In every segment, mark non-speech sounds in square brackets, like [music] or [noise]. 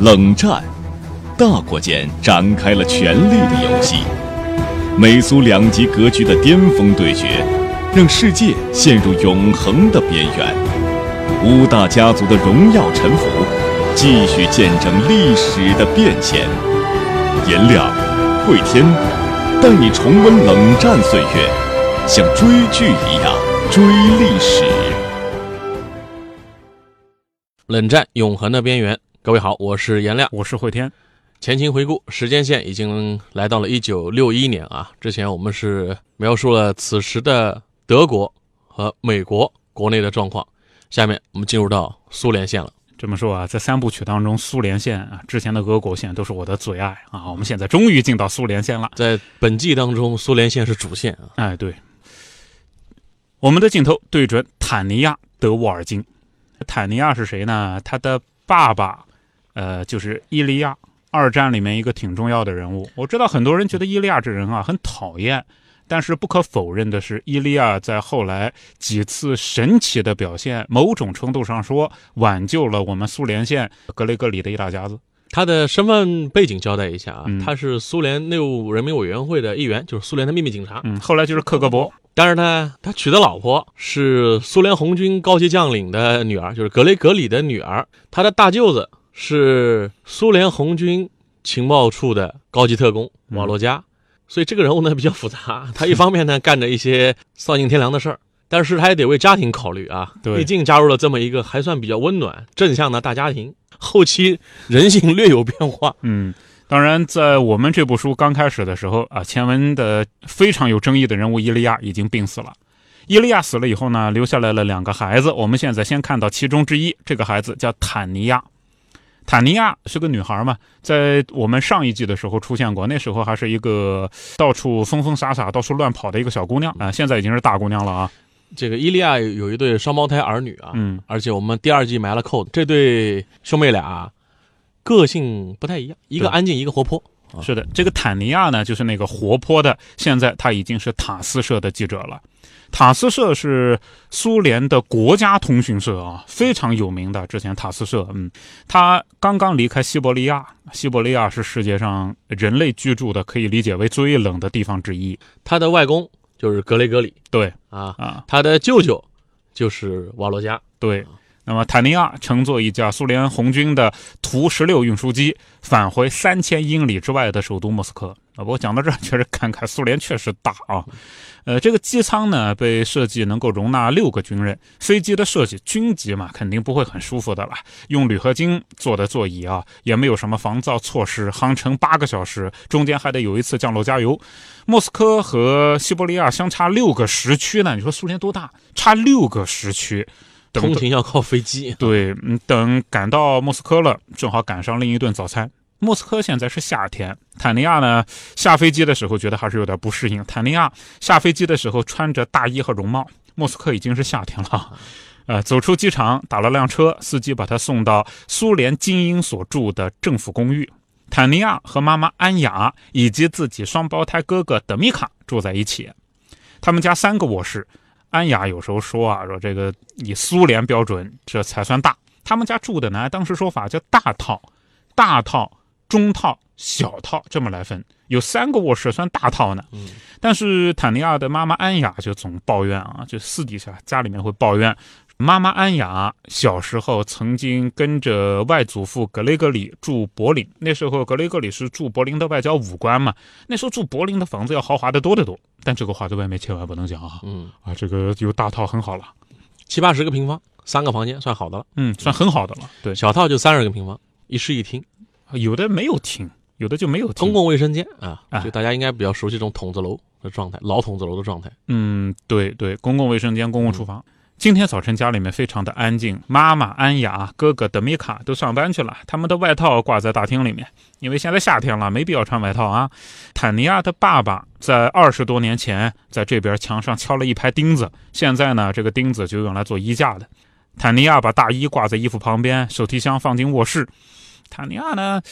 冷战，大国间展开了权力的游戏。美苏两极格局的巅峰对决，让世界陷入永恒的边缘。五大家族的荣耀沉浮，继续见证历史的变迁。颜亮、慧天，带你重温冷战岁月，像追剧一样追历史。冷战永恒的边缘，各位好，我是颜亮，我是慧天。前情回顾，时间线已经来到了一九六一年啊。之前我们是描述了此时的德国和美国国内的状况，下面我们进入到苏联线了。这么说啊，在三部曲当中，苏联线啊，之前的俄国线都是我的最爱啊。我们现在终于进到苏联线了，在本季当中，苏联线是主线啊。哎，对，我们的镜头对准坦尼亚·德沃尔金。坦尼亚是谁呢？他的爸爸，呃，就是伊利亚，二战里面一个挺重要的人物。我知道很多人觉得伊利亚这人啊很讨厌，但是不可否认的是，伊利亚在后来几次神奇的表现，某种程度上说挽救了我们苏联线格雷格里的一大家子。他的身份背景交代一下啊，嗯他是苏联内务人民委员会的一员，就是苏联的秘密警察。嗯，后来就是克格勃。但是呢，他娶的老婆是苏联红军高级将领的女儿，就是格雷格里的女儿。他的大舅子是苏联红军情报处的高级特工嗯瓦洛加，所以这个人物呢比较复杂。[laughs] 他一方面呢干着一些丧尽天良的事儿，但是他也得为家庭考虑啊。对毕竟加入了这么一个还算比较温暖、正向的大家庭，后期人性略有变化。嗯，当然，在我们这部书刚开始的时候啊，前文的非常有争议的人物伊利亚已经病死了。伊利亚死了以后呢，留下来了两个孩子。我们现在先看到其中之一，这个孩子叫坦尼亚。坦尼亚是个女孩嘛，在我们上一季的时候出现过，那时候还是一个到处疯疯傻傻、到处乱跑的一个小姑娘啊，现在已经是大姑娘了啊。这个伊利亚有一对双胞胎儿女啊，嗯，而且我们第二季埋了扣子，这对兄妹俩个性不太一样，一个安静，一个活泼。啊是的，这个坦尼亚呢，就是那个活泼的，现在他已经是塔斯社的记者了。塔斯社是苏联的国家通讯社啊，非常有名的。之前塔斯社，嗯，他刚刚离开西伯利亚，西伯利亚是世界上人类居住的，可以理解为最冷的地方之一。他的外公就是格雷格里对啊，啊，他的舅舅就是瓦罗加。对。那么坦尼亚乘坐一架苏联红军的图十六运输机返回三千英里之外的首都莫斯科。啊，不过讲到这儿，确实感慨苏联确实大啊。呃，这个机舱呢被设计能够容纳六个军人，飞机的设计军机嘛，肯定不会很舒服的啦。用铝合金做的座椅啊，也没有什么防噪措施，航程八个小时，中间还得有一次降落加油。莫斯科和西伯利亚相差六个时区呢，你说苏联多大？差六个时区。等通勤要靠飞机，对，嗯，等赶到莫斯科了，正好赶上另一顿早餐。莫斯科现在是夏天，坦尼亚呢下飞机的时候觉得还是有点不适应。坦尼亚下飞机的时候穿着大衣和绒帽，莫斯科已经是夏天了。呃，走出机场，打了辆车，司机把他送到苏联精英所住的政府公寓。坦尼亚和妈妈安雅以及自己双胞胎哥哥德米卡住在一起。他们家三个卧室，安雅有时候说啊，说这个以苏联标准这才算大。他们家住的呢，当时说法叫大套，大套、中套、小套这么来分，有三个卧室算大套呢。嗯，但是坦尼亚的妈妈安雅就总抱怨啊，就私底下家里面会抱怨。妈妈安雅小时候曾经跟着外祖父格雷格里住柏林，那时候格雷格里是住柏林的外交武官嘛，那时候住柏林的房子要豪华的多得多。但这个话在外面千万不能讲啊！嗯，啊，这个有大套很好了，七八十个平方，三个房间算好的了。嗯，算很好的了。对，小套就三十个平方，一室一厅，有的没有厅，有的就没有厅。公共卫生间啊，啊就大家应该比较熟悉这种筒子楼的状态，老筒子楼的状态。嗯，对对，公共卫生间、公共厨房。今天早晨家里面非常的安静，妈妈安雅、哥哥德米卡都上班去了，他们的外套挂在大厅里面，因为现在夏天了，没必要穿外套啊。坦尼亚的爸爸在二十多年前在这边墙上敲了一排钉子，现在呢，这个钉子就用来做衣架的。坦尼亚把大衣挂在衣服旁边，手提箱放进卧室。坦尼亚呢，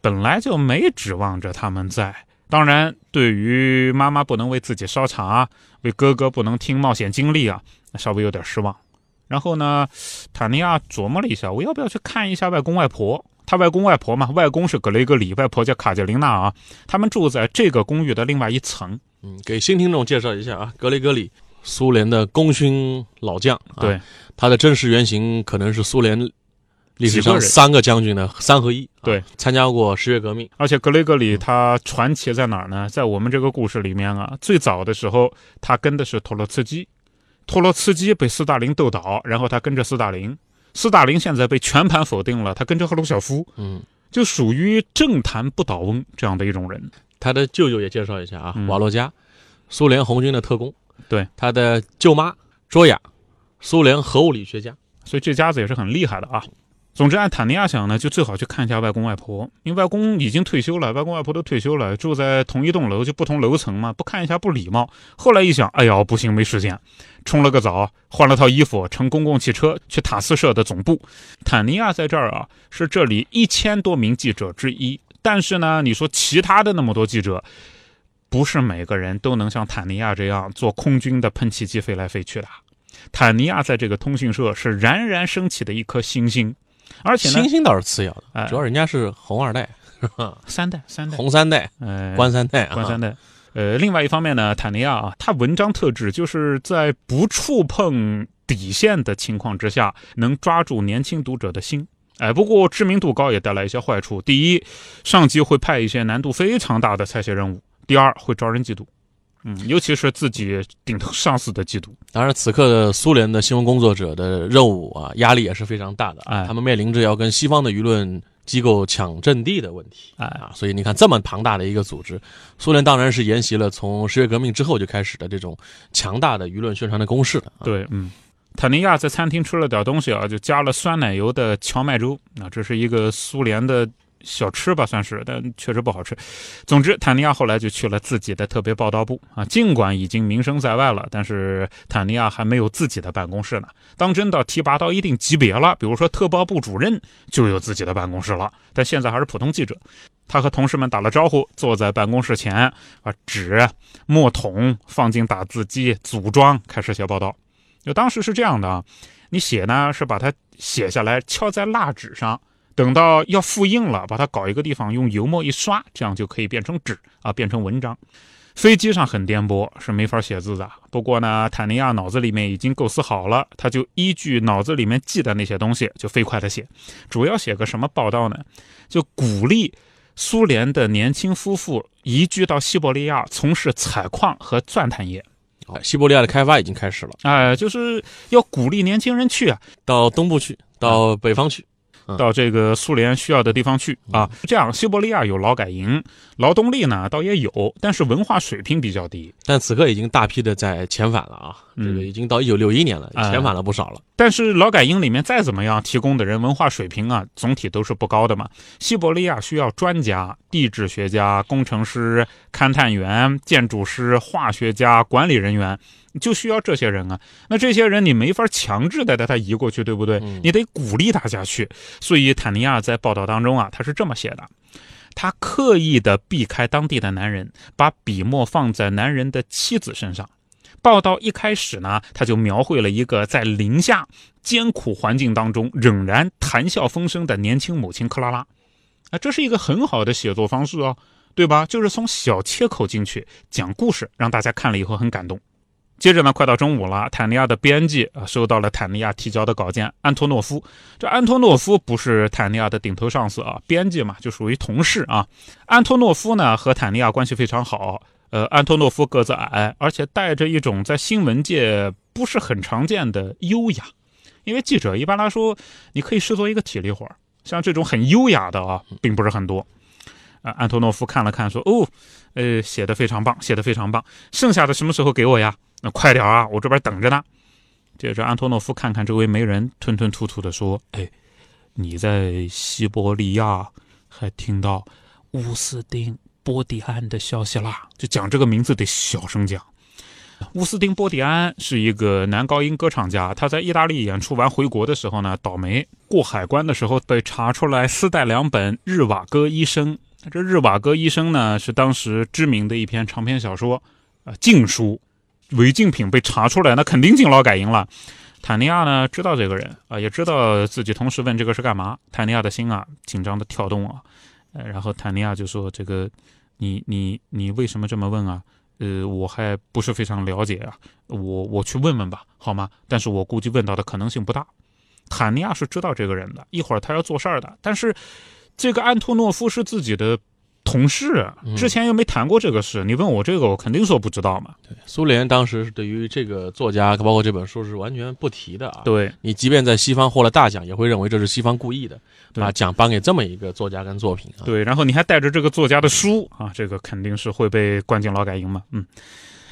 本来就没指望着他们在。当然，对于妈妈不能为自己烧茶，为哥哥不能听冒险经历啊，稍微有点失望。然后呢，塔尼亚琢磨了一下，我要不要去看一下外公外婆他外公外婆嘛，外公是格雷格里，外婆叫卡捷琳娜啊。他们住在这个公寓的另外一层。嗯，给新听众介绍一下啊，格雷格里，苏联的功勋老将。对，他的真实原型可能是苏联历史上三个将军的三合一。啊对，参加过十月革命。而且格雷格里他传奇在哪儿呢？在我们这个故事里面啊，最早的时候他跟的是托洛茨基，托洛茨基被斯大林斗倒，然后他跟着斯大林，斯大林现在被全盘否定了，他跟着赫鲁晓夫，嗯，就属于政坛不倒翁这样的一种人。他的舅舅也介绍一下啊，嗯瓦洛加，苏联红军的特工。对，他的舅妈卓雅，苏联核物理学家。所以这家子也是很厉害的啊。总之，按坦尼亚想呢，就最好去看一下外公外婆，因为外公已经退休了，外公外婆都退休了，住在同一栋楼，就不同楼层嘛，不看一下不礼貌。后来一想，哎呀，不行，没时间，冲了个澡，换了套衣服，乘公共汽车去塔斯社的总部。坦尼亚在这儿啊，是这里一千多名记者之一，但是呢，你说其他的那么多记者，不是每个人都能像坦尼亚这样坐空军的喷气机飞来飞去的。坦尼亚在这个通讯社是冉冉升起的一颗星星，而且呢星，星倒是次要的，哎主要人家是红二代、三代三代，红三代、呃，官三代啊。官三代。呃，另外一方面呢，坦尼亚啊，他文章特质就是在不触碰底线的情况之下，能抓住年轻读者的心。哎，不过知名度高也带来一些坏处。第一，上级会派一些难度非常大的采写任务；第二，会招人嫉妒，嗯，尤其是自己顶头上司的嫉妒。当然，此刻的苏联的新闻工作者的任务啊，压力也是非常大的啊。哎他们面临着要跟西方的舆论机构抢阵地的问题哎，啊。所以你看，这么庞大的一个组织，苏联当然是沿袭了从十月革命之后就开始的这种强大的舆论宣传的攻势的。啊、对，嗯，坦尼亚在餐厅吃了点东西啊，就加了酸奶油的荞麦粥啊，这是一个苏联的小吃吧，算是，但确实不好吃。总之，坦尼亚后来就去了自己的特别报道部啊，尽管已经名声在外了，但是坦尼亚还没有自己的办公室呢。当真的提拔到一定级别了，比如说特报部主任，就有自己的办公室了。但现在还是普通记者。他和同事们打了招呼，坐在办公室前，把纸、墨筒放进打字机，组装，开始写报道。就当时是这样的啊，你写呢是把它写下来，敲在蜡纸上，等到要复印了，把它搞一个地方用油墨一刷，这样就可以变成纸啊，变成文章。飞机上很颠簸，是没法写字的。不过呢，坦尼亚脑子里面已经构思好了，他就依据脑子里面记的那些东西，就飞快的写。主要写个什么报道呢？就鼓励苏联的年轻夫妇移居到西伯利亚，从事采矿和钻探业。哦西伯利亚的开发已经开始了，哎、就是要鼓励年轻人去啊，到东部去，到北方去。嗯到这个苏联需要的地方去啊。这样，西伯利亚有劳改营，劳动力呢倒也有，但是文化水平比较低。但此刻已经大批的在遣返了啊，嗯这个已经到一九六一年了，哎遣返了不少了。但是劳改营里面再怎么样，提供的人文化水平啊，总体都是不高的嘛。西伯利亚需要专家、地质学家、工程师、勘探员、建筑师、化学家、管理人员，就需要这些人啊。那这些人你没法强制的带他移过去，对不对？嗯你得鼓励大家去。所以坦尼亚在报道当中啊，他是这么写的。他刻意的避开当地的男人，把笔墨放在男人的妻子身上。报道一开始呢，他就描绘了一个在零下艰苦环境当中仍然谈笑风生的年轻母亲克拉拉。啊，这是一个很好的写作方式哦，对吧？就是从小切口进去讲故事，让大家看了以后很感动。接着呢，快到中午了，坦尼亚的编辑啊收到了坦尼亚提交的稿件。安托诺夫，这安托诺夫不是坦尼亚的顶头上司啊，编辑嘛就属于同事啊。安托诺夫呢和坦尼亚关系非常好，呃，安托诺夫个子矮，而且带着一种在新闻界不是很常见的优雅。因为记者一般来说，你可以视作一个体力活儿像这种很优雅的啊，并不是很多。啊，安托诺夫看了看，说：“哦，呃，写的非常棒，写的非常棒。剩下的什么时候给我呀？那快点啊，我这边等着呢。”接着，安托诺夫看看周围没人，吞吞吐吐的说：“哎，你在西伯利亚还听到乌斯丁·波迪安的消息啦？就讲这个名字得小声讲。”乌斯丁·波迪安是一个男高音歌唱家，他在意大利演出完回国的时候呢，倒霉过海关的时候被查出来私带两本《日瓦戈医生》。这《日瓦戈医生》呢是当时知名的一篇长篇小说，呃，禁书，违禁品被查出来，那肯定进劳改营了。坦尼亚呢知道这个人啊，也知道自己同事问这个是干嘛。坦尼亚的心啊紧张的跳动啊，呃，然后坦尼亚就说：“这个，你你你为什么这么问啊？呃，我还不是非常了解啊，我我去问问吧，好吗？但是我估计问到的可能性不大。”坦尼亚是知道这个人的，一会儿他要做事儿的，但是这个安托诺夫是自己的。同事之前又没谈过这个事，你问我这个，我肯定说不知道嘛。对，苏联当时是对于这个作家，包括这本书是完全不提的啊。对你，即便在西方获了大奖，也会认为这是西方故意的，把奖颁给这么一个作家跟作品。对，然后你还带着这个作家的书啊，这个肯定是会被关进劳改营嘛。嗯，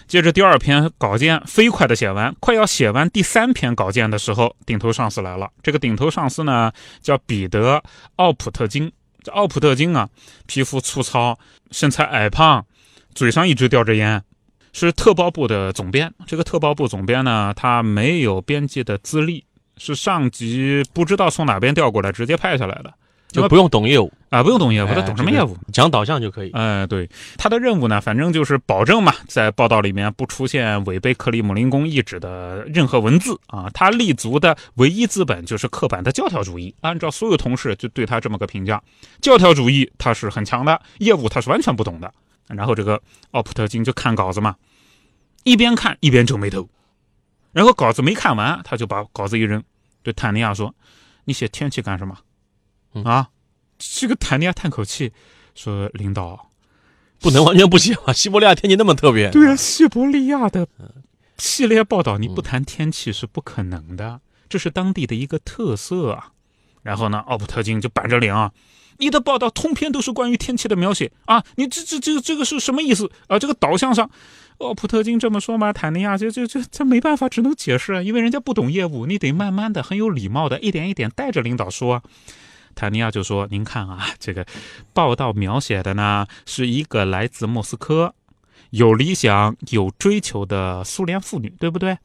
接着第二篇稿件飞快的写完，快要写完第三篇稿件的时候，顶头上司来了。这个顶头上司呢，叫彼得·奥普特金。这奥普特金啊，皮肤粗糙，身材矮胖，嘴上一直叼着烟，是特包部的总编。这个特包部总编呢，他没有编辑的资历，是上级不知道从哪边调过来，直接派下来的。就不用懂业务啊，不用懂业务，他懂什么业务？讲导向就可以。哎，对，他的任务呢，反正就是保证嘛，在报道里面不出现违背克里姆林宫意志的任何文字啊。他立足的唯一资本就是刻板的教条主义。按照所有同事就对他这么个评价：教条主义他是很强的，业务他是完全不懂的。然后这个奥普特金就看稿子嘛，一边看一边皱眉头，然后稿子没看完，他就把稿子一扔，对坦尼亚说：“你写天气干什么？”啊，这个坦尼亚叹口气说：“领导，不能完全不写啊。西伯利亚天气那么特别。”对啊，西伯利亚的系列报道你不谈天气是不可能的，这是当地的一个特色啊。然后呢，奥普特金就板着脸啊，你的报道通篇都是关于天气的描写啊，你这这这这个是什么意思啊？这个导向上，奥普特金这么说嘛，坦尼亚就就就这没办法，只能解释，因为人家不懂业务，你得慢慢的、很有礼貌的，一点一点带着领导说。坦尼亚就说：“您看啊，[laughs] 这个报道描写的呢，是一个来自莫斯科、有理想、有追求的苏联妇女，对不对？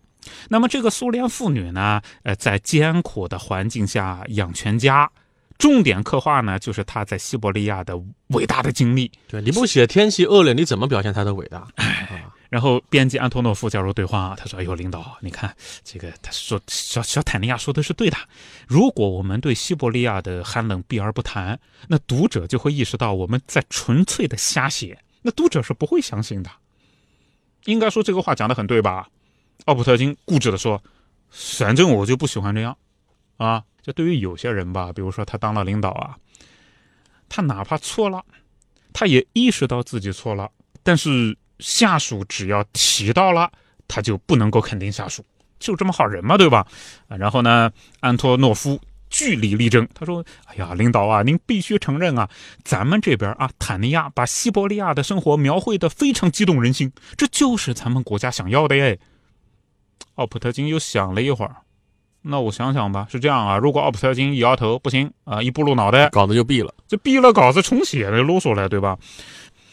那么这个苏联妇女呢，呃，在艰苦的环境下养全家，重点刻画呢，就是她在西伯利亚的伟大的经历。对，你不写天气恶劣，你怎么表现她的伟大？”然后编辑安托诺夫加入对话，他说：“哎呦，领导，你看这个，他说小小坦尼亚说的是对的。如果我们对西伯利亚的寒冷避而不谈，那读者就会意识到我们在纯粹的瞎写，那读者是不会相信的。应该说这个话讲的很对吧？”奥普特金固执的说：“反正我就不喜欢这样啊。这对于有些人吧，比如说他当了领导啊，他哪怕错了，他也意识到自己错了，但是。”下属只要提到了，他就不能够肯定下属，就这么好人嘛，对吧？啊，然后呢，安托诺夫据理力争，他说：“哎呀，领导啊，您必须承认啊，咱们这边啊，坦尼亚把西伯利亚的生活描绘的非常激动人心，这就是咱们国家想要的耶。”奥普特金又想了一会儿，那我想想吧，是这样啊，如果奥普特金一摇头，不行啊，一步露脑袋，稿子就毙了，就毙了，稿子重写，那啰嗦了，对吧？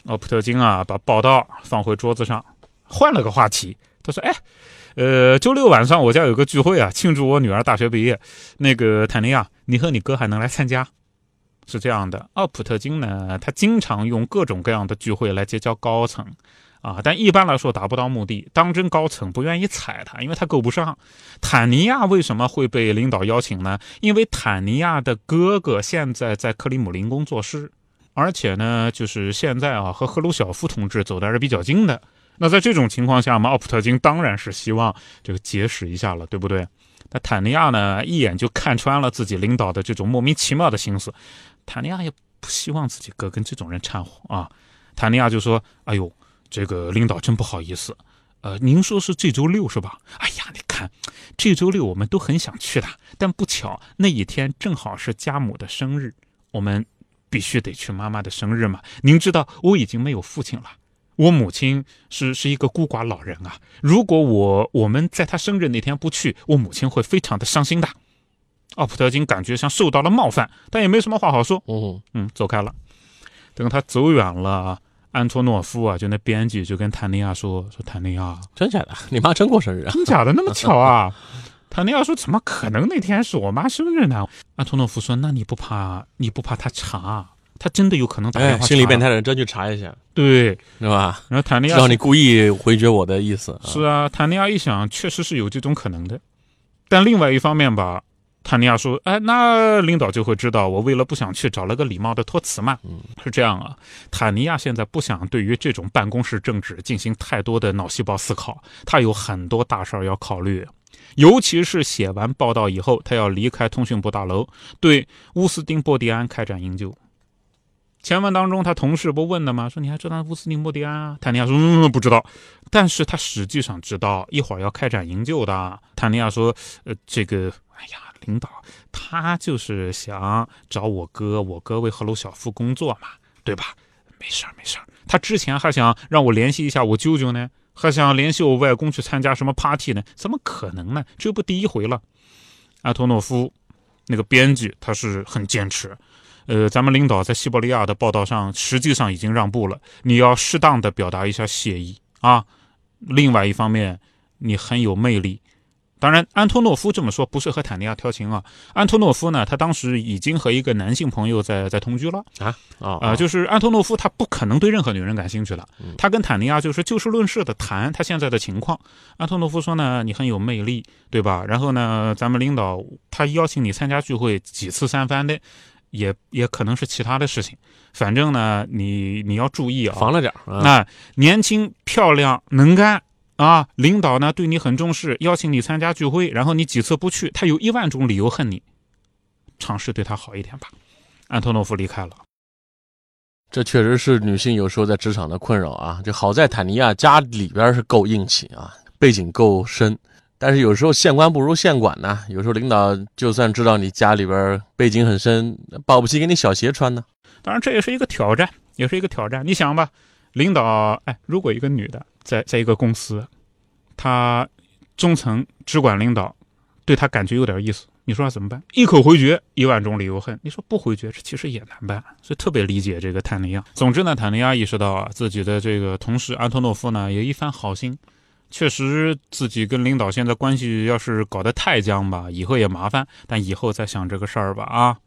奥普特金啊，把报道放回桌子上，换了个话题。他说：“哎，呃，周六晚上我家有个聚会啊，庆祝我女儿大学毕业。那个坦尼亚，你和你哥还能来参加？是这样的，奥普特金呢，他经常用各种各样的聚会来结交高层，啊，但一般来说达不到目的。当真高层不愿意踩他，因为他够不上。坦尼亚为什么会被领导邀请呢？因为坦尼亚的哥哥现在在克里姆林宫做事。”而且呢，就是现在啊，和赫鲁晓夫同志走的还是比较近的。那在这种情况下嘛，奥普特金当然是希望这个结识一下了，对不对？那坦尼亚呢，一眼就看穿了自己领导的这种莫名其妙的心思。坦尼亚也不希望自己哥跟这种人掺和啊。坦尼亚就说：“哎呦，这个领导真不好意思，呃，您说是这周六是吧？哎呀，你看，这周六我们都很想去的，但不巧那一天正好是家母的生日，我们。”必须得去妈妈的生日嘛？您知道我已经没有父亲了，我母亲是是一个孤寡老人啊。如果我我们在她生日那天不去，我母亲会非常的伤心的。奥普特金感觉像受到了冒犯，但也没什么话好说。哦嗯，走开了。等他走远了，安托诺夫啊，就那编辑就跟坦尼亚说：“说坦尼亚，真假的？你妈真过生日啊？真假的？那么巧啊？” [laughs] 坦尼亚说：“怎么可能？那天是我妈生日呢。”阿托诺夫说：“那你不怕？你不怕他查？他真的有可能打电话心理变态的人真去查一下，对，是吧？然后坦尼亚让你故意回绝我的意思。是啊，坦尼亚一想，确实是有这种可能的。但另外一方面吧，坦尼亚说：“哎，那领导就会知道我为了不想去找了个礼貌的托词嘛。”嗯，是这样啊。坦尼亚现在不想对于这种办公室政治进行太多的脑细胞思考，他有很多大事儿要考虑。尤其是写完报道以后，他要离开通讯部大楼，对乌斯丁·波迪安开展营救。前文当中，他同事不问的吗？说你还知道乌斯丁·波迪安啊？坦尼亚说：“嗯，不知道。”但是他实际上知道一会儿要开展营救的。坦尼亚说：“呃，这个，哎呀，领导，他就是想找我哥，我哥为赫鲁晓夫工作嘛，对吧？没事儿，没事儿。他之前还想让我联系一下我舅舅呢。”还想联系我外公去参加什么 party 呢？怎么可能呢？这不第一回了。阿托诺夫那个编辑他是很坚持，呃，咱们领导在西伯利亚的报道上实际上已经让步了，你要适当的表达一下谢意啊。另外一方面，你很有魅力。当然，安托诺夫这么说不是和坦尼亚调情啊。安托诺夫呢，他当时已经和一个男性朋友在在同居了啊啊啊！就是安托诺夫他不可能对任何女人感兴趣了。他跟坦尼亚就是就事论事的谈他现在的情况。安托诺夫说呢，你很有魅力，对吧？然后呢，咱们领导他邀请你参加聚会几次三番的，也也可能是其他的事情。反正呢，你你要注意啊，防着点那年轻漂亮能干。啊，领导呢对你很重视，邀请你参加聚会，然后你几次不去，他有一万种理由恨你。尝试对他好一点吧。安托诺夫离开了，这确实是女性有时候在职场的困扰啊。就好在坦尼亚家里边是够硬气啊，背景够深，但是有时候县官不如县管呢。有时候领导就算知道你家里边背景很深，保不齐给你小鞋穿呢。当然这也是一个挑战，也是一个挑战。你想吧，领导，哎，如果一个女的。在在一个公司，他中层直管领导对他感觉有点意思，你说怎么办？一口回绝，一万种理由恨。你说不回绝，这其实也难办，所以特别理解这个坦尼亚。总之呢，坦尼亚意识到啊，自己的这个同事安托诺夫呢，也一番好心，确实自己跟领导现在关系要是搞得太僵吧，以后也麻烦。但以后再想这个事儿吧啊。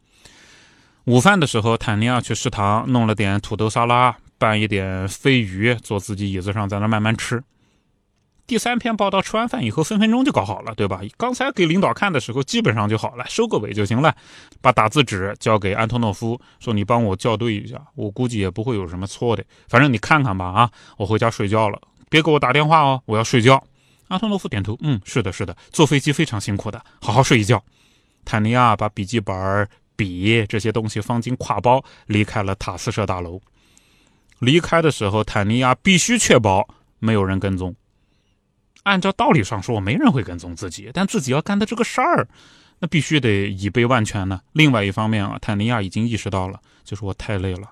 午饭的时候，坦尼亚去食堂弄了点土豆沙拉。拌一点飞鱼，坐自己椅子上，在那慢慢吃。第三篇报道吃完饭以后，分分钟就搞好了，对吧？刚才给领导看的时候，基本上就好了，收个尾就行了。把打字纸交给安托诺夫，说：“你帮我校对一下，我估计也不会有什么错的。反正你看看吧，啊，我回家睡觉了，别给我打电话哦，我要睡觉。”安托诺夫点头：“嗯，是的，是的，坐飞机非常辛苦的，好好睡一觉。”坦尼亚把笔记本、笔这些东西放进挎包，离开了塔斯社大楼。离开的时候，坦尼亚必须确保没有人跟踪。按照道理上说，没人会跟踪自己，但自己要干的这个事儿，那必须得以备万全呢。另外一方面啊，坦尼亚已经意识到了，就是我太累了，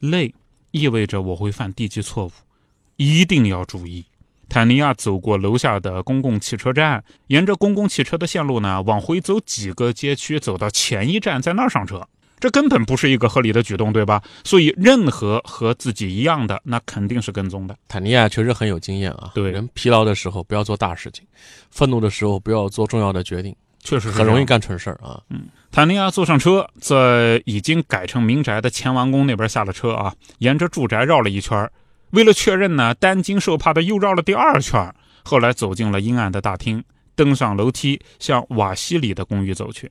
累意味着我会犯低级错误，一定要注意。坦尼亚走过楼下的公共汽车站，沿着公共汽车的线路呢，往回走几个街区，走到前一站，在那儿上车。这根本不是一个合理的举动，对吧？所以，任何和自己一样的，那肯定是跟踪的。坦尼亚确实很有经验啊。对，人疲劳的时候不要做大事情，愤怒的时候不要做重要的决定，确实很容易干蠢事儿啊。嗯，坦尼亚坐上车，在已经改成民宅的前王宫那边下了车啊，沿着住宅绕了一圈为了确认呢，担惊受怕的又绕了第二圈后来走进了阴暗的大厅，登上楼梯，向瓦西里的公寓走去。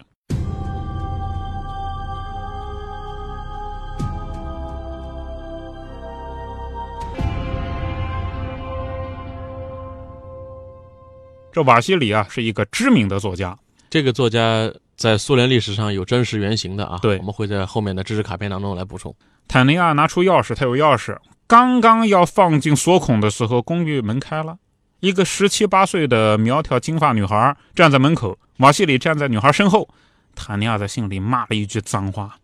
这瓦西里啊是一个知名的作家，这个作家在苏联历史上有真实原型的啊。对，我们会在后面的知识卡片当中来补充。坦尼亚拿出钥匙，他有钥匙，刚刚要放进锁孔的时候，公寓门开了，一个十七八岁的苗条金发女孩站在门口，瓦西里站在女孩身后。坦尼亚在心里骂了一句脏话。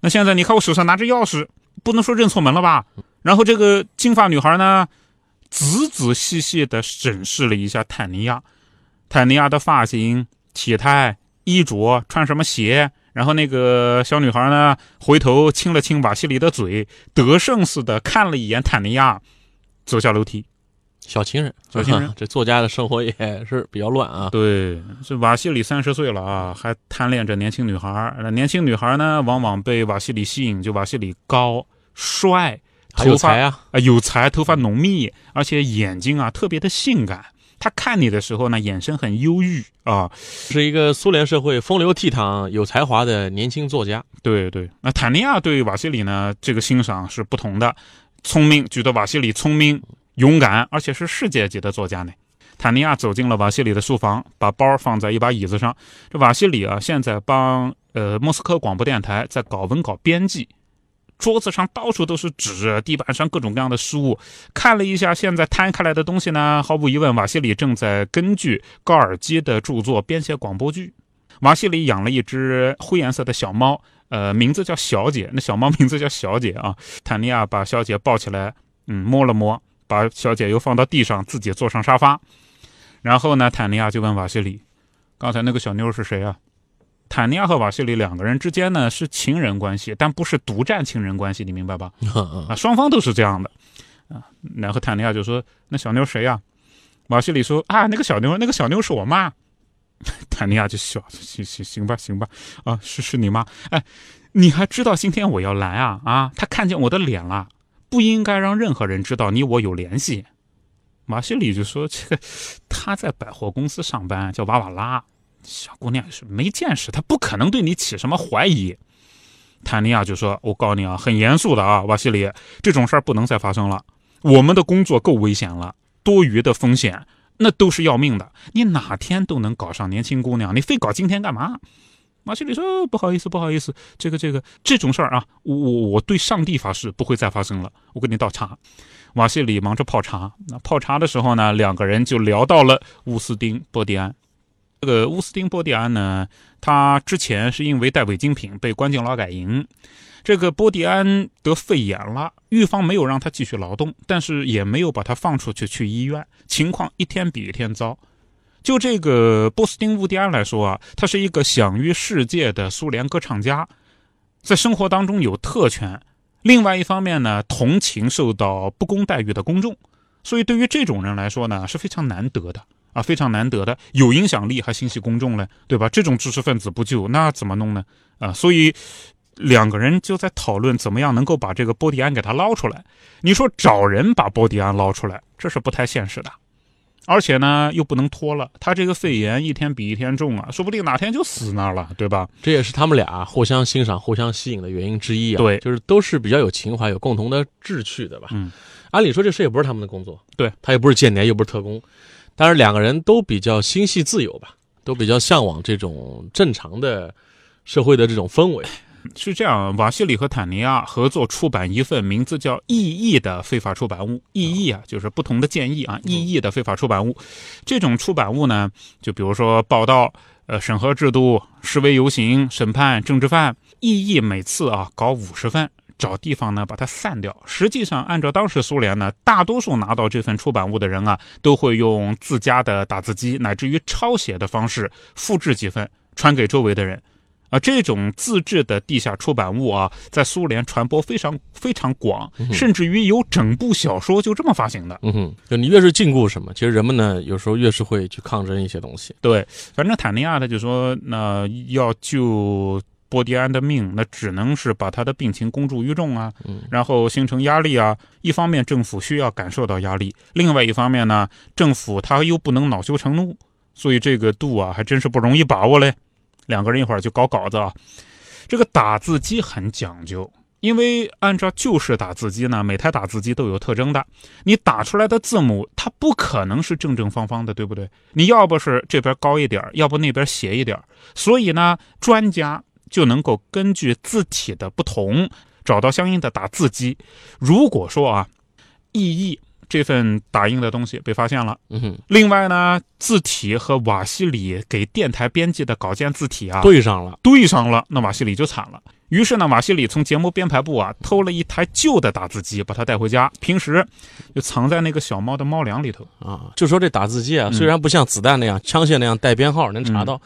那现在你看我手上拿着钥匙，不能说认错门了吧？然后这个金发女孩呢？仔仔细细地审视了一下坦尼亚，坦尼亚的发型、体态、衣着、穿什么鞋，然后那个小女孩呢，回头亲了亲瓦西里的嘴，得胜似的看了一眼坦尼亚，走下楼梯。小情人，[laughs] 小情人，[laughs] 这作家的生活也是比较乱啊。对，这瓦西里三十岁了啊，还贪恋着年轻女孩。那年轻女孩呢，往往被瓦西里吸引，就瓦西里高帅。有才啊，啊有才，头发浓密，而且眼睛啊特别的性感。他看你的时候呢，眼神很忧郁啊。是一个苏联社会风流倜傥、有才华的年轻作家。对对，那坦尼亚对瓦西里呢，这个欣赏是不同的。聪明，觉得瓦西里聪明、勇敢，而且是世界级的作家呢。坦尼亚走进了瓦西里的书房，把包放在一把椅子上。这瓦西里啊，现在帮呃莫斯科广播电台在搞文稿编辑。桌子上到处都是纸，地板上各种各样的书。看了一下现在摊开来的东西呢，毫无疑问，瓦西里正在根据高尔基的著作编写广播剧。瓦西里养了一只灰颜色的小猫，呃，名字叫小姐。那小猫名字叫小姐啊。坦尼亚把小姐抱起来，嗯，摸了摸，把小姐又放到地上，自己坐上沙发。然后呢，坦尼亚就问瓦西里：“刚才那个小妞是谁啊？”坦尼亚和瓦西里两个人之间呢是情人关系，但不是独占情人关系，你明白吧？啊，双方都是这样的啊。然后坦尼亚就说：“那小妞谁呀？”瓦西里说：“啊，那个小妞，那个小妞是我妈。”坦尼亚就笑：“行行行吧，行吧，啊，是是你妈。哎，你还知道今天我要来啊？啊，他看见我的脸了，不应该让任何人知道你我有联系。”瓦西里就说：“这个他在百货公司上班，叫瓦瓦拉。”小姑娘是没见识，她不可能对你起什么怀疑。坦尼亚就说：“我告诉你啊，很严肃的啊，瓦西里，这种事儿不能再发生了。我们的工作够危险了，多余的风险那都是要命的。你哪天都能搞上年轻姑娘，你非搞今天干嘛？”瓦西里说：“不好意思，不好意思，这个这个这种事儿啊，我我对上帝发誓不会再发生了。我给你倒茶。”瓦西里忙着泡茶。那泡茶的时候呢，两个人就聊到了乌斯丁·波迪安。这个乌斯丁·波蒂安呢，他之前是因为带违禁品被关进劳改营。这个波蒂安得肺炎了，狱方没有让他继续劳动，但是也没有把他放出去去医院，情况一天比一天糟。就这个波斯丁·乌迪安来说啊，他是一个享誉世界的苏联歌唱家，在生活当中有特权。另外一方面呢，同情受到不公待遇的公众，所以对于这种人来说呢，是非常难得的。啊，非常难得的，有影响力还心系公众嘞，对吧？这种知识分子不救，那怎么弄呢？啊，所以两个人就在讨论怎么样能够把这个波迪安给他捞出来。你说找人把波迪安捞出来，这是不太现实的，而且呢又不能拖了，他这个肺炎一天比一天重啊，说不定哪天就死那儿了，对吧？这也是他们俩互相欣赏、互相吸引的原因之一啊。对，就是都是比较有情怀、有共同的志趣的吧？嗯，按理说这事也不是他们的工作，对他又不是间谍，又不是特工。但是两个人都比较心系自由吧，都比较向往这种正常的社会的这种氛围。[laughs] 是这样，瓦西里和坦尼亚合作出版一份名字叫《异议》的非法出版物。异议啊，就是不同的建议啊。异议的非法出版物，这种出版物呢，就比如说报道、呃审核制度、示威游行、审判政治犯。异议每次啊搞五十份。找地方呢，把它散掉。实际上，按照当时苏联呢，大多数拿到这份出版物的人啊，都会用自家的打字机乃至于抄写的方式复制几份，传给周围的人。啊，这种自制的地下出版物啊，在苏联传播非常非常广，甚至于有整部小说就这么发行的。嗯哼，就你越是禁锢什么，其实人们呢，有时候越是会去抗争一些东西。对，反正坦尼亚他就说，那要救。波迪安的命，那只能是把他的病情公诸于众啊，然后形成压力啊。一方面政府需要感受到压力，另外一方面呢，政府他又不能恼羞成怒，所以这个度啊还真是不容易把握嘞。两个人一会儿就搞稿子啊，这个打字机很讲究，因为按照旧式打字机呢，每台打字机都有特征的，你打出来的字母它不可能是正正方方的，对不对？你要不是这边高一点，要不那边斜一点，所以呢，专家。就能够根据字体的不同找到相应的打字机。如果说啊，意义这份打印的东西被发现了，嗯，另外呢，字体和瓦西里给电台编辑的稿件字体啊对上了，对上了，那瓦西里就惨了。于是呢，瓦西里从节目编排部啊偷了一台旧的打字机，把它带回家，平时就藏在那个小猫的猫粮里头啊。就说这打字机啊，虽然不像子弹那样、枪械那样带编号能查到。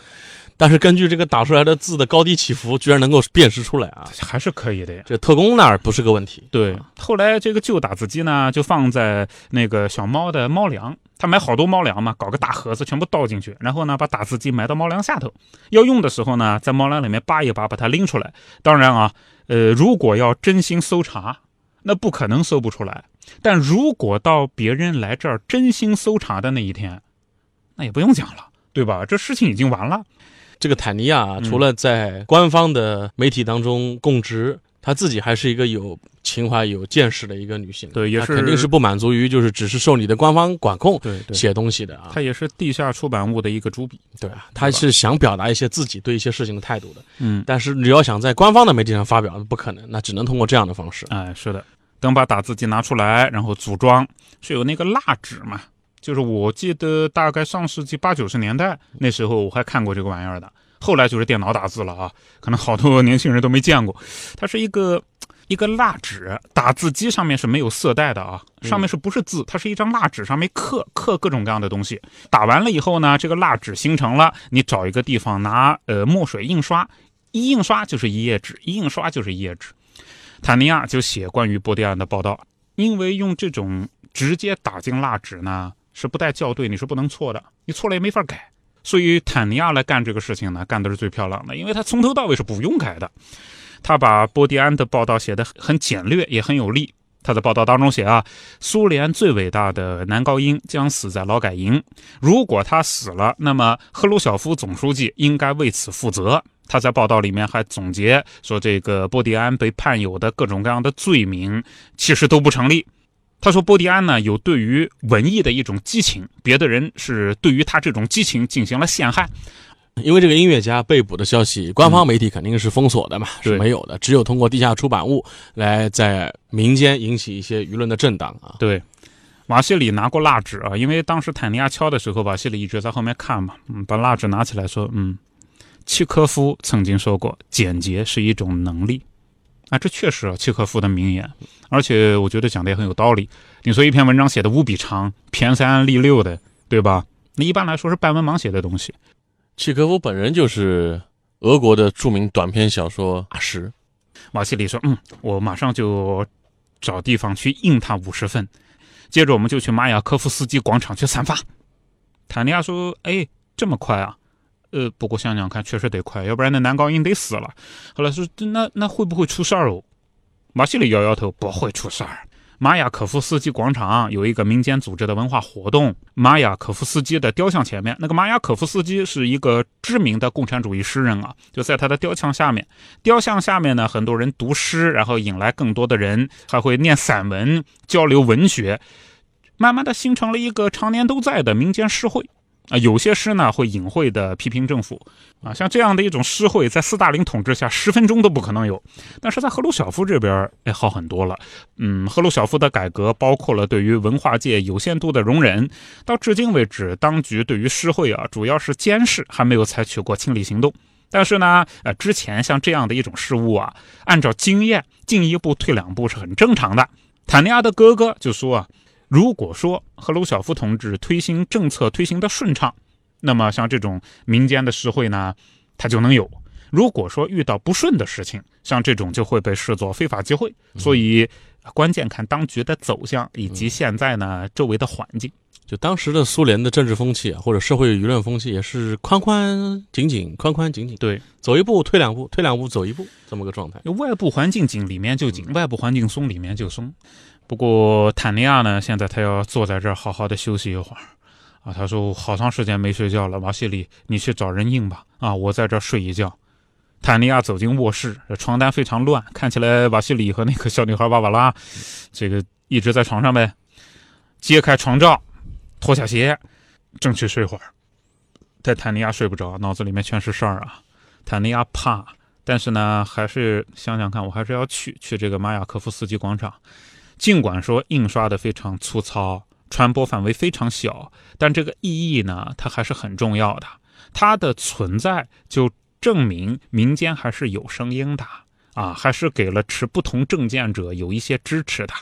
但是根据这个打出来的字的高低起伏，居然能够辨识出来啊，还是可以的呀。这特工那儿不是个问题。对，后来这个旧打字机呢，就放在那个小猫的猫粮，他买好多猫粮嘛，搞个大盒子全部倒进去，然后呢，把打字机埋到猫粮下头，要用的时候呢，在猫粮里面扒一扒，把它拎出来。当然啊，呃，如果要真心搜查，那不可能搜不出来。但如果到别人来这儿真心搜查的那一天，那也不用讲了，对吧？这事情已经完了。这个坦尼亚嗯除了在官方的媒体当中供职，她自己还是一个有情怀、有见识的一个女性。对也是她肯定是不满足于就是只是受你的官方管控对对，写东西的啊。她也是地下出版物的一个主笔。对啊，她是想表达一些自己对一些事情的态度的。嗯，但是你要想在官方的媒体上发表，不可能，那只能通过这样的方式。哎，是的。等把打字机拿出来，然后组装，是有那个蜡纸嘛？就是我记得大概上世纪八九十年代那时候我还看过这个玩意儿的。后来就是电脑打字了啊，可能好多年轻人都没见过。它是一个 [laughs] 一个蜡纸，打字机上面是没有色带的啊，上面是不是字？它是一张蜡纸，上面刻刻各种各样的东西。打完了以后呢，这个蜡纸形成了，你找一个地方拿呃墨水印刷，一印刷就是一页纸，一印刷就是一页纸。坦尼亚就写关于波迪安的报道，因为用这种直接打进蜡纸呢是不带校对，你是不能错的，你错了也没法改。所以坦尼亚来干这个事情呢，干的是最漂亮的，因为他从头到尾是不用改的。他把波迪安的报道写得很简略，也很有力。他在报道当中写啊，苏联最伟大的男高音将死在劳改营。如果他死了，那么赫鲁晓夫总书记应该为此负责。他在报道里面还总结说，这个波迪安被判有的各种各样的罪名，其实都不成立。他说，波迪安呢有对于文艺的一种激情，别的人是对于他这种激情进行了陷害。因为这个音乐家被捕的消息，官方媒体肯定是封锁的嘛，是没有的，只有通过地下出版物来在民间引起一些舆论的震荡啊。对，瓦西里拿过蜡纸啊，因为当时坦尼亚敲的时候，瓦西里一直在后面看嘛，嗯，把蜡纸拿起来说，嗯，契科夫曾经说过，简洁是一种能力。啊，这确实啊，契诃夫的名言，而且我觉得讲的也很有道理。你说一篇文章写的无比长，骈三俪六的，对吧？那一般来说是半文盲写的东西。契诃夫本人就是俄国的著名短篇小说大师。瓦西里说：“嗯，我马上就找地方去印他五十份，接着我们就去马雅科夫斯基广场去散发。”坦尼亚说：“哎，这么快啊？呃，不过想想看，确实得快，要不然那男高音得死了。”后来说：“那那会不会出事儿哦？”马西里摇摇头：“不会出事儿。”马雅可夫斯基广场有一个民间组织的文化活动，马雅可夫斯基的雕像前面，那个马雅可夫斯基是一个知名的共产主义诗人啊，就在他的雕像下面。雕像下面呢，很多人读诗，然后引来更多的人，还会念散文，交流文学，慢慢的形成了一个常年都在的民间诗会。啊，有些诗呢会隐晦的批评政府，啊，像这样的一种诗会，在斯大林统治下十分钟都不可能有，但是在赫鲁晓夫这边，哎，好很多了。嗯，赫鲁晓夫的改革包括了对于文化界有限度的容忍，到至今为止，当局对于诗会啊主要是监视，还没有采取过清理行动。但是呢，呃，之前像这样的一种事物啊，按照经验进一步退两步是很正常的。坦尼亚的哥哥就说啊。如果说赫鲁晓夫同志推行政策推行的顺畅，那么像这种民间的实惠呢，他就能有；如果说遇到不顺的事情，像这种就会被视作非法集会。所以，关键看当局的走向以及现在呢周围的环境。就当时的苏联的政治风气啊，或者社会舆论风气，也是宽宽紧紧，宽宽紧紧，对，走一步退两步，退两步走一步，这么个状态。外部环境紧，里面就紧；外部环境松，里面就松。不过坦尼亚呢，现在他要坐在这儿好好的休息一会儿，啊，他说好长时间没睡觉了，瓦西里，你去找人印吧，啊，我在这儿睡一觉。坦尼亚走进卧室，床单非常乱，看起来瓦西里和那个小女孩芭芭拉，这个一直在床上呗。揭开床罩，脱下鞋，正去睡会儿，但坦尼亚睡不着，脑子里面全是事儿啊。坦尼亚怕，但是呢，还是想想看，我还是要去去这个马雅科夫斯基广场。尽管说印刷的非常粗糙，传播范围非常小，但这个意义呢，它还是很重要的。它的存在就证明民间还是有声音的啊，还是给了持不同政见者有一些支持的。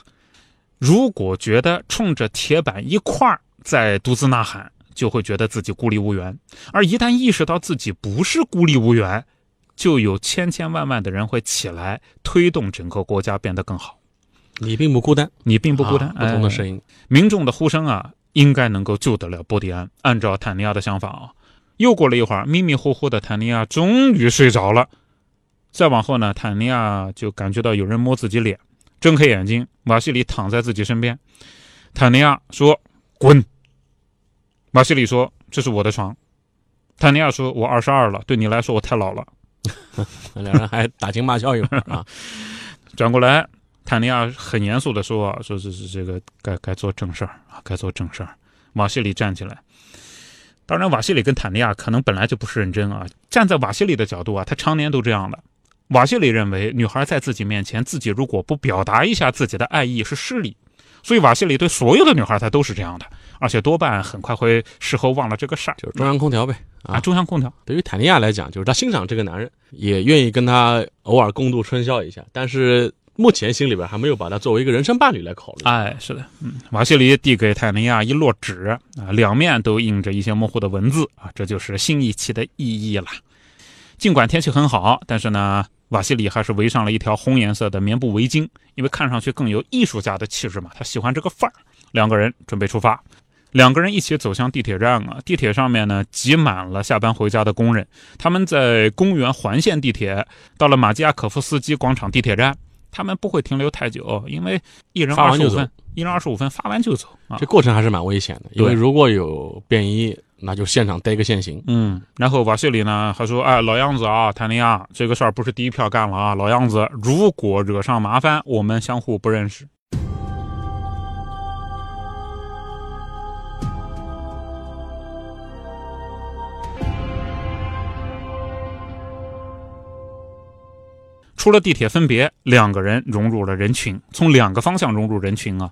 如果觉得冲着铁板一块儿在独自呐喊，就会觉得自己孤立无援；而一旦意识到自己不是孤立无援，就有千千万万的人会起来推动整个国家变得更好。你并不孤单，你并不孤单，啊、不同的声音、哎，民众的呼声啊，应该能够救得了波迪安。按照坦尼亚的想法啊，又过了一会儿，迷迷糊糊的坦尼亚终于睡着了。再往后呢，坦尼亚就感觉到有人摸自己脸，睁开眼睛，瓦西里躺在自己身边。坦尼亚说：“滚。”瓦西里说：“这是我的床。坦尼亚说：“我二十二了，对你来说我太老了。[laughs] 两人还打情骂俏一会儿啊。[laughs] ”转过来，坦尼亚很严肃的说：“啊，说这是这个该该做正事儿啊，该做正事儿。”瓦西里站起来。当然，瓦西里跟坦尼亚可能本来就不是认真啊。站在瓦西里的角度啊，他常年都这样的。瓦西里认为，女孩在自己面前，自己如果不表达一下自己的爱意是失礼。所以瓦西里对所有的女孩他都是这样的，而且多半很快会事后忘了这个事儿，就是中央空调呗啊，中央空调。对于坦尼亚来讲，就是他欣赏这个男人，也愿意跟他偶尔共度春宵一下，但是目前心里边还没有把他作为一个人生伴侣来考虑。哎，是的，嗯，瓦西里递给泰尼亚一摞纸啊，两面都印着一些模糊的文字啊，这就是新一期的意义了。尽管天气很好，但是呢。瓦西里还是围上了一条红颜色的棉布围巾，因为看上去更有艺术家的气质嘛。他喜欢这个范儿。两个人准备出发，两个人一起走向地铁站啊。地铁上面呢挤满了下班回家的工人，他们在公园环线地铁，到了马基亚可夫斯基广场地铁站。他们不会停留太久，因为一人二十五分，一人二十五分发完就走。这过程还是蛮危险的，因为如果有便衣。那就现场逮个现行。嗯，然后瓦西里呢还说：“哎，老样子啊，坦尼亚，这个事儿不是第一票干了啊，老样子，如果惹上麻烦，我们相互不认识。”出了地铁分别，两个人融入了人群，从两个方向融入人群啊。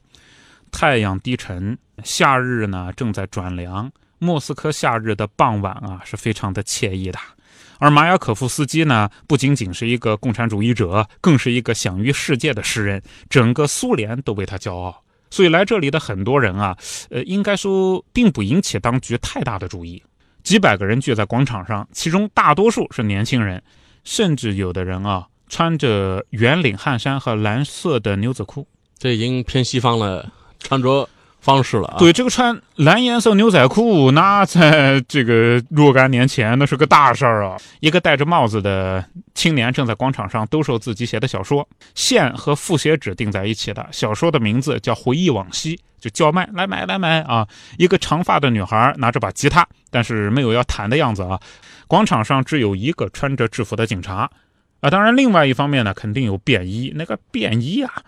太阳低沉，夏日呢正在转凉。莫斯科夏日的傍晚啊，是非常的惬意的。而马雅可夫斯基呢，不仅仅是一个共产主义者，更是一个享誉世界的诗人，整个苏联都为他骄傲。所以来这里的很多人啊，呃，应该说并不引起当局太大的注意。几百个人聚在广场上，其中大多数是年轻人，甚至有的人啊，穿着圆领汗衫和蓝色的牛仔裤。这已经偏西方了，穿着。方式了啊！对，这个穿蓝颜色牛仔裤，那在这个若干年前，那是个大事儿啊！一个戴着帽子的青年正在广场上兜售自己写的小说，线和复写纸钉在一起的。小说的名字叫《回忆往昔》，就叫卖，来买来买啊！一个长发的女孩拿着把吉他，但是没有要弹的样子啊！广场上只有一个穿着制服的警察。啊，当然，另外一方面呢，肯定有便衣。那个便衣啊，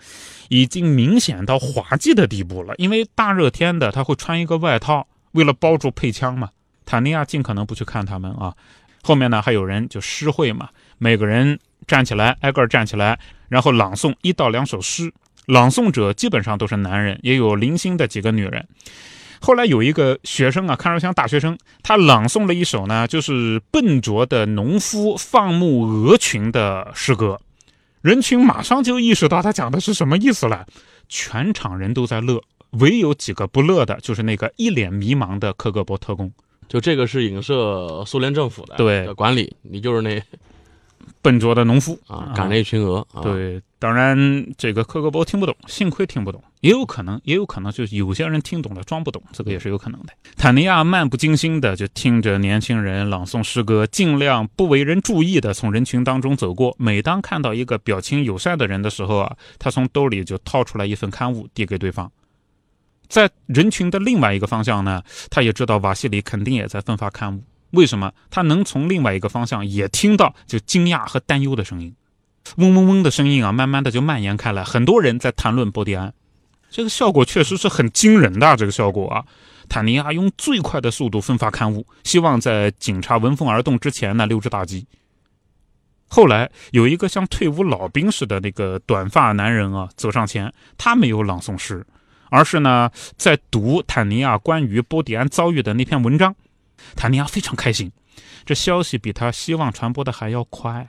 已经明显到滑稽的地步了。因为大热天的，他会穿一个外套，为了包住配枪嘛。坦尼亚尽可能不去看他们啊。后面呢，还有人就诗会嘛，每个人站起来，挨个站起来，然后朗诵一到两首诗。朗诵者基本上都是男人，也有零星的几个女人。后来有一个学生啊，看着像大学生，他朗诵了一首呢，就是笨拙的农夫放牧鹅群的诗歌，人群马上就意识到他讲的是什么意思了，全场人都在乐，唯有几个不乐的，就是那个一脸迷茫的克格勃特工，就这个是影射苏联政府的对管理，你就是那。笨拙的农夫啊，赶了一群鹅。对，当然这个克格勃听不懂，幸亏听不懂，也有可能，也有可能就是有些人听懂了装不懂，这个也是有可能的。坦尼亚漫不经心的就听着年轻人朗诵诗歌，尽量不为人注意的从人群当中走过。每当看到一个表情友善的人的时候啊，他从兜里就掏出来一份刊物递给对方。在人群的另外一个方向呢，他也知道瓦西里肯定也在分发刊物。为什么他能从另外一个方向也听到就惊讶和担忧的声音？嗡嗡嗡的声音啊，慢慢的就蔓延开来。很多人在谈论波迪安，这个效果确实是很惊人的。这个效果啊，坦尼亚用最快的速度分发刊物，希望在警察闻风而动之前呢溜之大吉。后来有一个像退伍老兵似的那个短发男人啊走上前，他没有朗诵诗，而是呢在读坦尼亚关于波迪安遭遇的那篇文章。坦尼亚非常开心，这消息比他希望传播的还要快。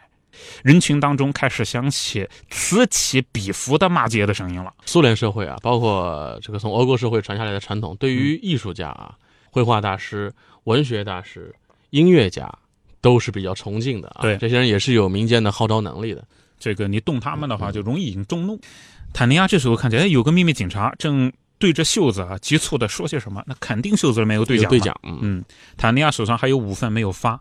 人群当中开始响起此起彼伏的骂街的声音了。苏联社会啊，包括这个从俄国社会传下来的传统，对于艺术家啊、绘画大师、文学大师、音乐家都是比较崇敬的啊。对，这些人也是有民间的号召能力的。这个你动他们的话，就容易引众怒。坦尼亚这时候看见，哎，有个秘密警察正。对着袖子啊，急促的说些什么？那肯定袖子里面有对讲。对讲，嗯，坦尼亚手上还有五份没有发，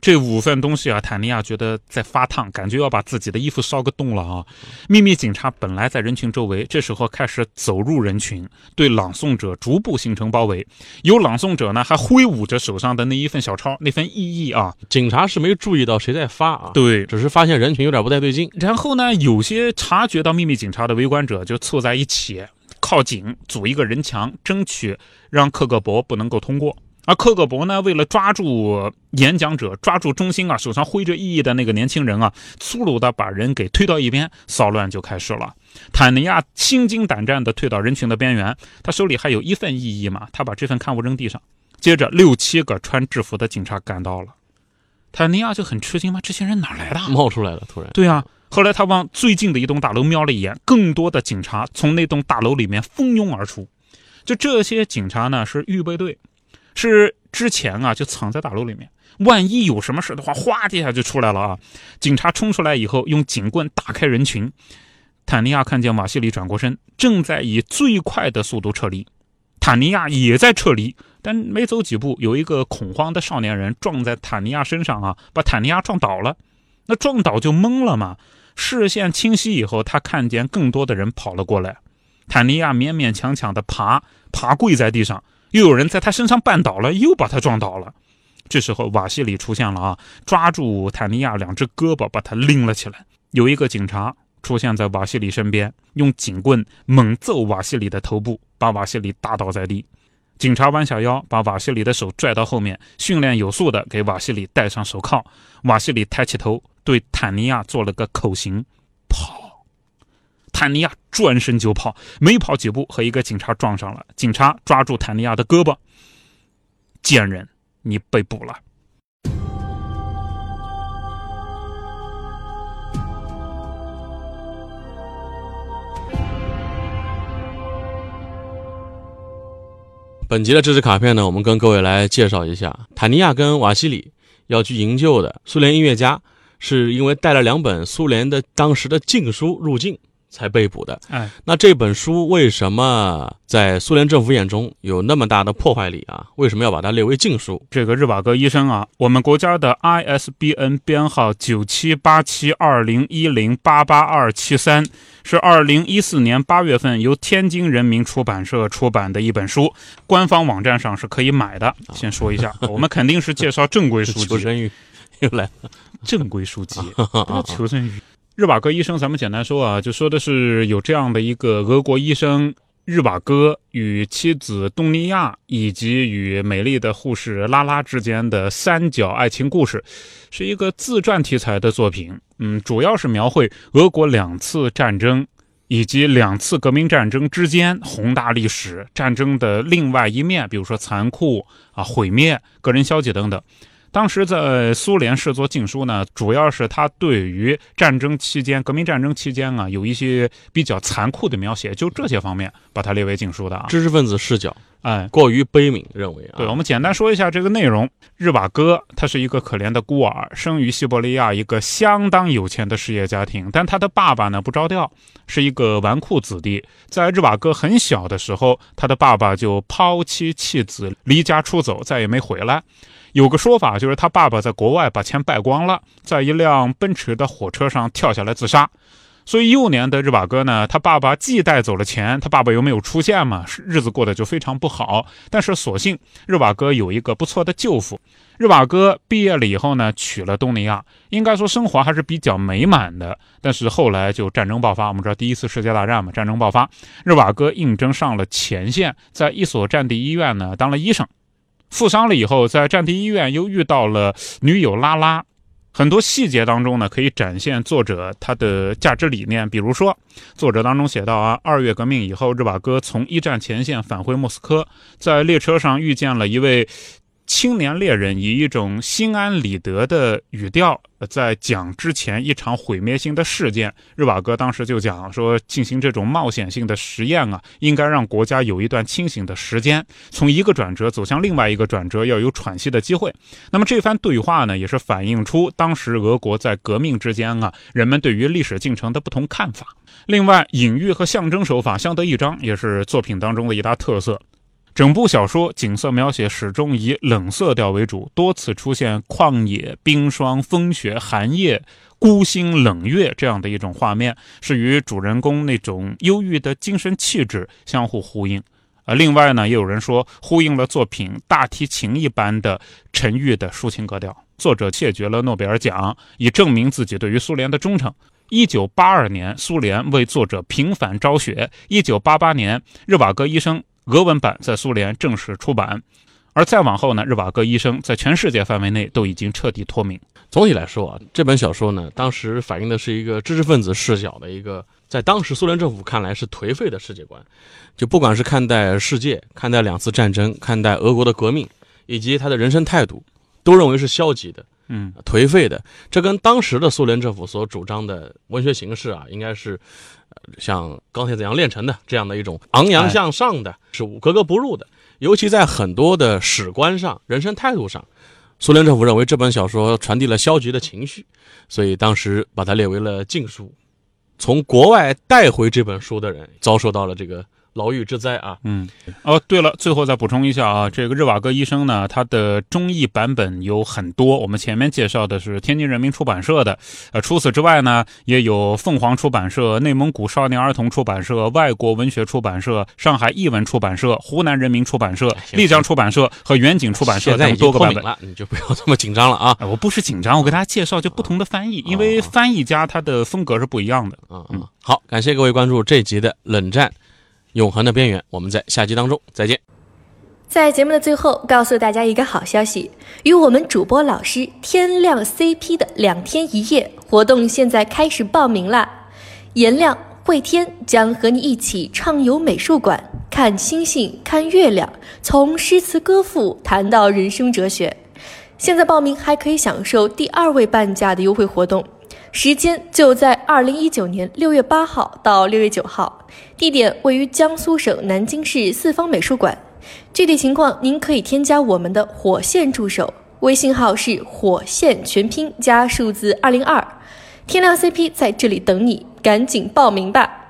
这五份东西啊，坦尼亚觉得在发烫，感觉要把自己的衣服烧个洞了啊！秘密警察本来在人群周围，这时候开始走入人群，对朗诵者逐步形成包围。有朗诵者呢，还挥舞着手上的那一份小抄，那份意义啊。警察是没注意到谁在发啊，对，只是发现人群有点不太对劲。然后呢，有些察觉到秘密警察的围观者就凑在一起，靠紧组一个人墙，争取让克格勃不能够通过。而克格勃呢，为了抓住演讲者，抓住中心啊，手上挥着意义的那个年轻人啊，粗鲁的把人给推到一边，骚乱就开始了。坦尼亚心惊胆战的退到人群的边缘，他手里还有一份意义嘛，他把这份刊物扔地上。接着，六七个穿制服的警察赶到了，坦尼亚就很吃惊嘛，这些人哪来的？冒出来了，突然。对啊，后来他往最近的一栋大楼瞄了一眼，更多的警察从那栋大楼里面蜂拥而出。就这些警察呢，是预备队。是之前啊，就藏在大楼里面，万一有什么事的话，哗地下就出来了啊！警察冲出来以后，用警棍打开人群。坦尼亚看见瓦西里转过身，正在以最快的速度撤离。坦尼亚也在撤离，但没走几步，有一个恐慌的少年人撞在坦尼亚身上啊，把坦尼亚撞倒了。那撞倒就懵了嘛，视线清晰以后，他看见更多的人跑了过来。坦尼亚勉勉强强的爬，爬跪在地上。又有人在他身上绊倒了，又把他撞倒了。这时候瓦西里出现了啊，抓住坦尼亚两只胳膊，把他拎了起来。有一个警察出现在瓦西里身边，用警棍猛揍瓦西里的头部，把瓦西里打倒在地。警察弯下腰，把瓦西里的手拽到后面，训练有素的给瓦西里戴上手铐。瓦西里抬起头，对坦尼亚做了个口型，跑。坦尼亚转身就跑，没跑几步，和一个警察撞上了。警察抓住坦尼亚的胳膊：“贱人，你被捕了。”本集的知识卡片呢，我们跟各位来介绍一下：坦尼亚跟瓦西里要去营救的苏联音乐家，是因为带了两本苏联的当时的禁书入境。才被捕的。哎，那这本书为什么在苏联政府眼中有那么大的破坏力啊？为什么要把它列为禁书？这个日瓦戈医生啊，我们国家的 ISBN 编号九七八七二零一零八八二七三，是二零一四年八月份由天津人民出版社出版的一本书，官方网站上是可以买的。[laughs] 先说一下，我们肯定是介绍正规书籍。[laughs] 求生欲又来了，正规书籍，[laughs] 求生欲。日瓦戈医生，咱们简单说啊，就说的是有这样的一个俄国医生日瓦戈与妻子东尼亚以及与美丽的护士拉拉之间的三角爱情故事，是一个自传题材的作品。嗯，主要是描绘俄国两次战争以及两次革命战争之间宏大历史战争的另外一面，比如说残酷啊、毁灭、个人消极等等。当时在苏联视作禁书呢，主要是他对于战争期间、革命战争期间啊，有一些比较残酷的描写，就这些方面把它列为禁书的啊。知识分子视角，哎，过于悲悯，认为啊。对，我们简单说一下这个内容。日瓦戈他是一个可怜的孤儿，生于西伯利亚一个相当有钱的事业家庭，但他的爸爸呢不着调，是一个纨绔子弟。在日瓦戈很小的时候，他的爸爸就抛妻弃子，离家出走，再也没回来。有个说法，就是他爸爸在国外把钱败光了，在一辆奔驰的火车上跳下来自杀。所以幼年的日瓦戈呢，他爸爸既带走了钱，他爸爸又没有出现嘛，日子过得就非常不好。但是所幸日瓦戈有一个不错的舅父。日瓦戈毕业了以后呢，娶了东尼亚，应该说生活还是比较美满的。但是后来就战争爆发，我们知道第一次世界大战嘛，战争爆发，日瓦戈应征上了前线，在一所战地医院呢当了医生。负伤了以后，在战地医院又遇到了女友拉拉，很多细节当中呢，可以展现作者他的价值理念。比如说，作者当中写到啊，二月革命以后，日瓦戈从一战前线返回莫斯科，在列车上遇见了一位。青年猎人以一种心安理得的语调，在讲之前一场毁灭性的事件。日瓦戈当时就讲说，进行这种冒险性的实验啊，应该让国家有一段清醒的时间，从一个转折走向另外一个转折，要有喘息的机会。那么这番对话呢，也是反映出当时俄国在革命之间啊，人们对于历史进程的不同看法。另外，隐喻和象征手法相得益彰，也是作品当中的一大特色。整部小说景色描写始终以冷色调为主，多次出现旷野、冰霜、风雪、寒夜、孤星冷月这样的一种画面，是与主人公那种忧郁的精神气质相互呼应。啊另外呢，也有人说呼应了作品大提琴一般的沉郁的抒情格调。作者窃绝了诺贝尔奖，以证明自己对于苏联的忠诚。一九八二年，苏联为作者平反昭雪。一九八八年，《日瓦戈医生》俄文版在苏联正式出版。而再往后呢，《日瓦戈医生》在全世界范围内都已经彻底脱敏。总体来说啊，这本小说呢，当时反映的是一个知识分子视角的一个，在当时苏联政府看来是颓废的世界观。就不管是看待世界、看待两次战争、看待俄国的革命，以及他的人生态度，都认为是消极的。嗯，颓废的，这跟当时的苏联政府所主张的文学形式啊，应该是，像钢铁怎样炼成的这样的一种昂扬向上的，是格格不入的。尤其在很多的史观上、人生态度上，苏联政府认为这本小说传递了消极的情绪，所以当时把它列为了禁书。从国外带回这本书的人，遭受到了这个。牢狱之灾啊，嗯，哦，对了，最后再补充一下啊，这个日瓦戈医生呢，他的中译版本有很多，我们前面介绍的是天津人民出版社的，呃，除此之外呢，也有凤凰出版社、内蒙古少年儿童出版社、外国文学出版社、上海译文出版社、湖南人民出版社、丽江出版社和远景出版社等多个版本。了，你就不要这么紧张了啊！我不是紧张，我给大家介绍就不同的翻译，因为翻译家他的风格是不一样的。嗯嗯，好，感谢各位关注这集的冷战。永恒的边缘，我们在下集当中再见。在节目的最后，告诉大家一个好消息：与我们主播老师天亮 CP 的两天一夜活动现在开始报名啦！颜亮、慧天将和你一起畅游美术馆，看星星，看月亮，从诗词歌赋谈到人生哲学。现在报名还可以享受第二位半价的优惠活动。时间就在二零一九年六月八号到六月九号，地点位于江苏省南京市四方美术馆。具体情况您可以添加我们的火线助手，微信号是火线全拼加数字二零二。天亮 CP 在这里等你，赶紧报名吧。